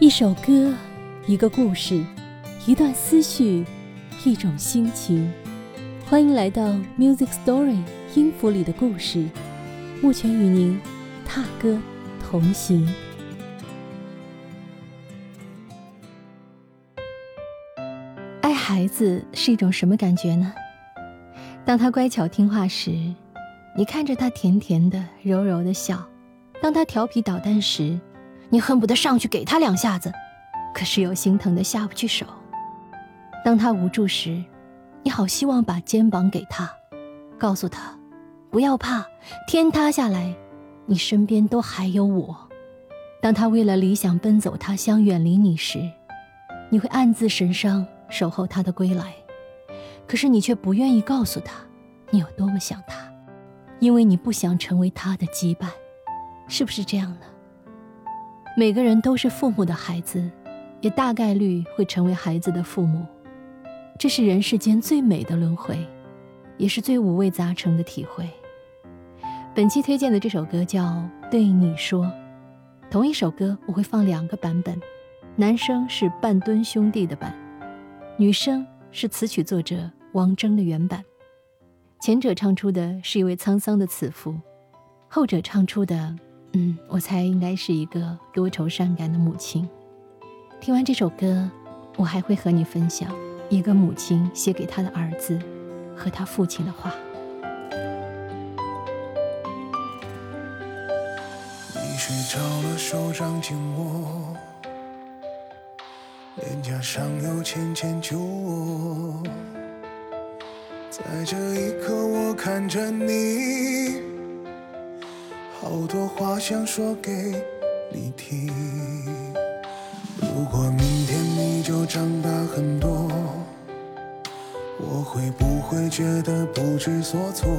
一首歌，一个故事，一段思绪，一种心情。欢迎来到 Music Story 音符里的故事，目前与您踏歌同行。爱孩子是一种什么感觉呢？当他乖巧听话时，你看着他甜甜的、柔柔的笑；当他调皮捣蛋时，你恨不得上去给他两下子，可是又心疼的下不去手。当他无助时，你好希望把肩膀给他，告诉他不要怕，天塌下来，你身边都还有我。当他为了理想奔走他乡远离你时，你会暗自神伤，守候他的归来。可是你却不愿意告诉他，你有多么想他，因为你不想成为他的羁绊，是不是这样呢？每个人都是父母的孩子，也大概率会成为孩子的父母。这是人世间最美的轮回，也是最五味杂陈的体会。本期推荐的这首歌叫《对你说》，同一首歌我会放两个版本，男生是半吨兄弟的版，女生是词曲作者王铮的原版。前者唱出的是一位沧桑的慈父，后者唱出的。嗯，我猜应该是一个多愁善感的母亲。听完这首歌，我还会和你分享一个母亲写给他的儿子和他父亲的话。你睡着了，手掌紧握，脸颊上有浅浅酒窝，在这一刻，我看着你。好多话想说给你听。如果明天你就长大很多，我会不会觉得不知所措？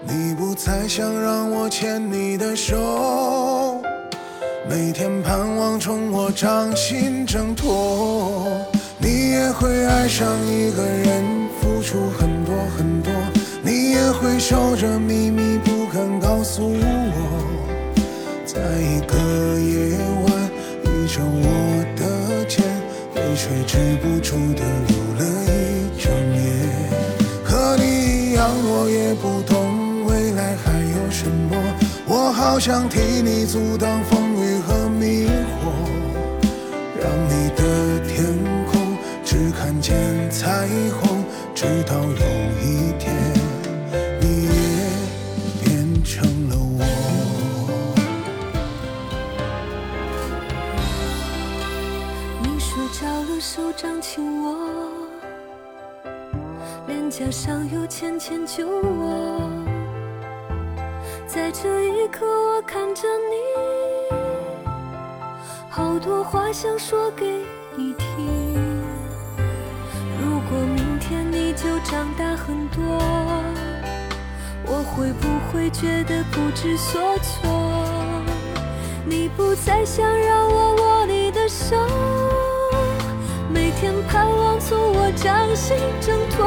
你不再想让我牵你的手，每天盼望从我掌心挣脱。你也会爱上一个人，付出很多很多。你也会守着秘我好想替你阻挡风雨和迷惑，让你的天空只看见彩虹，直到有一天。你也变成了我。你睡着了手掌轻握，脸颊上有浅浅酒窝，在这一刻，我看着你，好多话想说给你听。如果明天你就长大很多，我会不会觉得不知所措？你不再想让我握你的手。每天盼望从我掌心挣脱，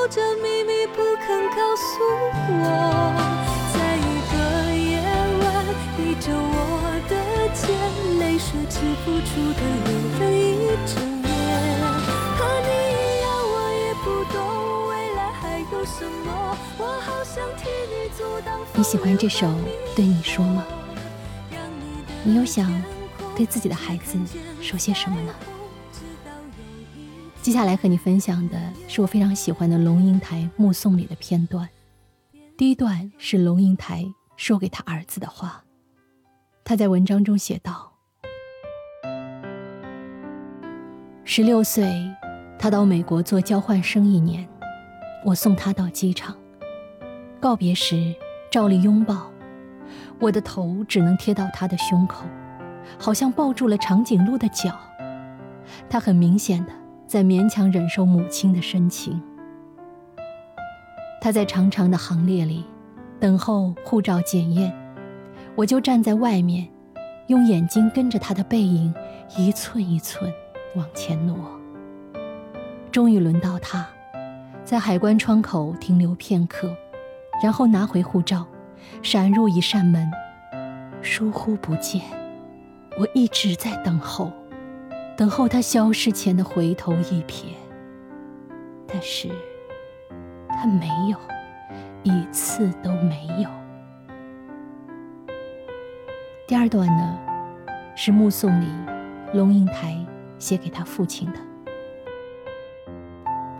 守着秘密不肯告诉我。在一个夜晚，依着我的肩，泪水止不住的流了一整。你喜欢这首《对你说》吗？你有想对自己的孩子说些什么呢？接下来和你分享的是我非常喜欢的龙应台《目送》里的片段。第一段是龙应台说给他儿子的话，他在文章中写道：“十六岁，他到美国做交换生一年，我送他到机场。告别时，照例拥抱，我的头只能贴到他的胸口，好像抱住了长颈鹿的脚。他很明显的在勉强忍受母亲的深情。他在长长的行列里等候护照检验。”我就站在外面，用眼睛跟着他的背影一寸一寸往前挪。终于轮到他，在海关窗口停留片刻，然后拿回护照，闪入一扇门。疏忽不见，我一直在等候，等候他消失前的回头一瞥。但是，他没有，一次都没有。第二段呢，是目送里龙应台写给他父亲的。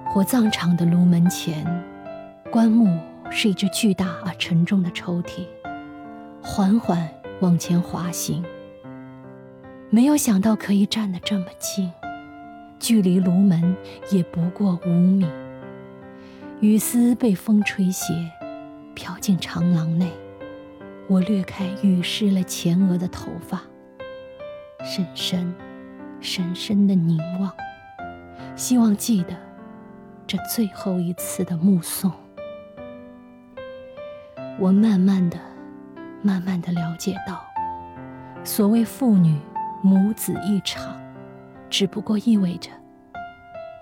火葬场的炉门前，棺木是一只巨大而沉重的抽屉，缓缓往前滑行。没有想到可以站得这么近，距离炉门也不过五米。雨丝被风吹斜，飘进长廊内。我掠开雨湿了前额的头发，深深、深深的凝望，希望记得这最后一次的目送。我慢慢的、慢慢的了解到，所谓父女母子一场，只不过意味着，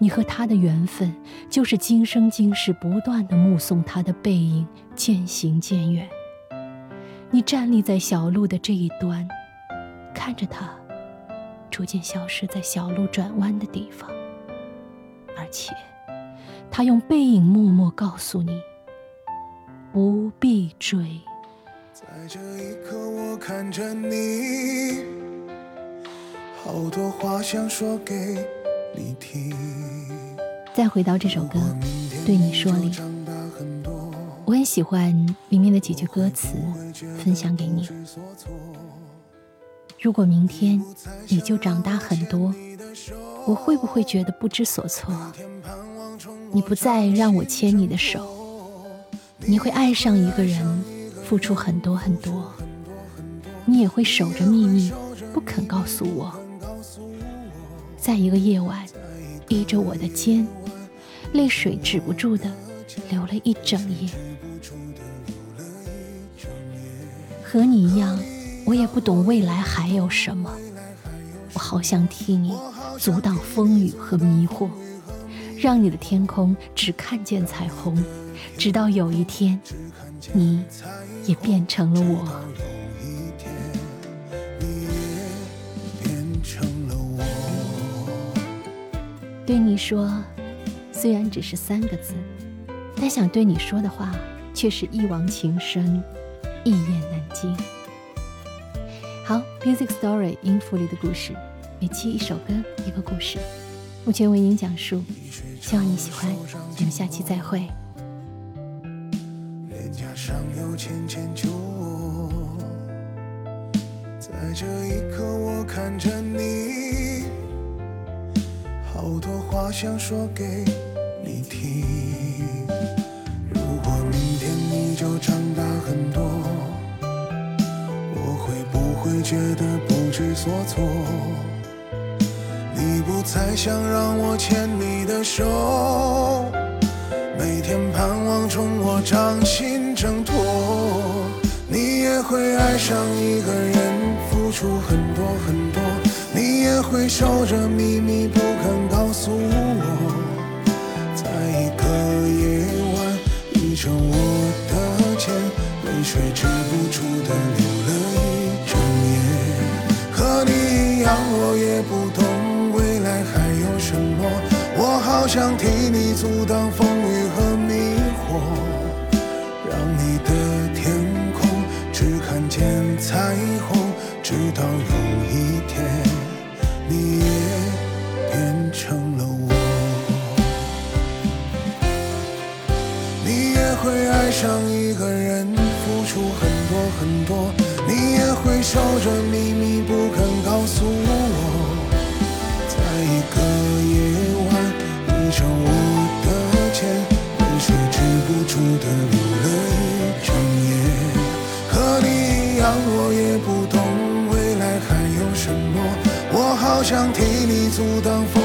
你和他的缘分，就是今生今世不断的目送他的背影渐行渐远。你站立在小路的这一端，看着他逐渐消失在小路转弯的地方，而且他用背影默默告诉你：不必追。在这一刻，我看着你，好多话想说给你听。再回到这首歌，对你说里。我很喜欢里面的几句歌词，分享给你。如果明天你就长大很多，我会不会觉得不知所措？你不再让我牵你的手，你会爱上一个人，付出很多很多，你也会守着秘密，不肯告诉我。在一个夜晚，依着我的肩，泪水止不住的流了一整夜。和你一样，我也不懂未来还有什么。我好想替你阻挡风雨和迷惑，让你的天空只看见彩虹，直到有一天，你也变成了我。对你说，虽然只是三个字，但想对你说的话，却是一往情深。一言难尽。好，Music Story 音符里的故事，每期一首歌，一个故事，目前为您讲述，希望你喜欢。我们下期再会。脸颊上有浅浅酒窝，在这一刻我看着你，我想说给你听。如果明天你就长大很多。我会不会觉得不知所措，你不再想让我牵你的手，每天盼望从我掌心挣脱。你也会爱上一个人，付出很多很多，你也会守着秘密不诉我，在一个夜晚倚着我的肩，泪水止不住的流了一整夜。和你一样。我也不懂未来还有什么，我好想替你阻挡风雨和迷惑，让你的天空只看见彩虹，直到有止不住的流了一整夜。和你一样，我也不懂未来还有什么，我好想替你阻挡风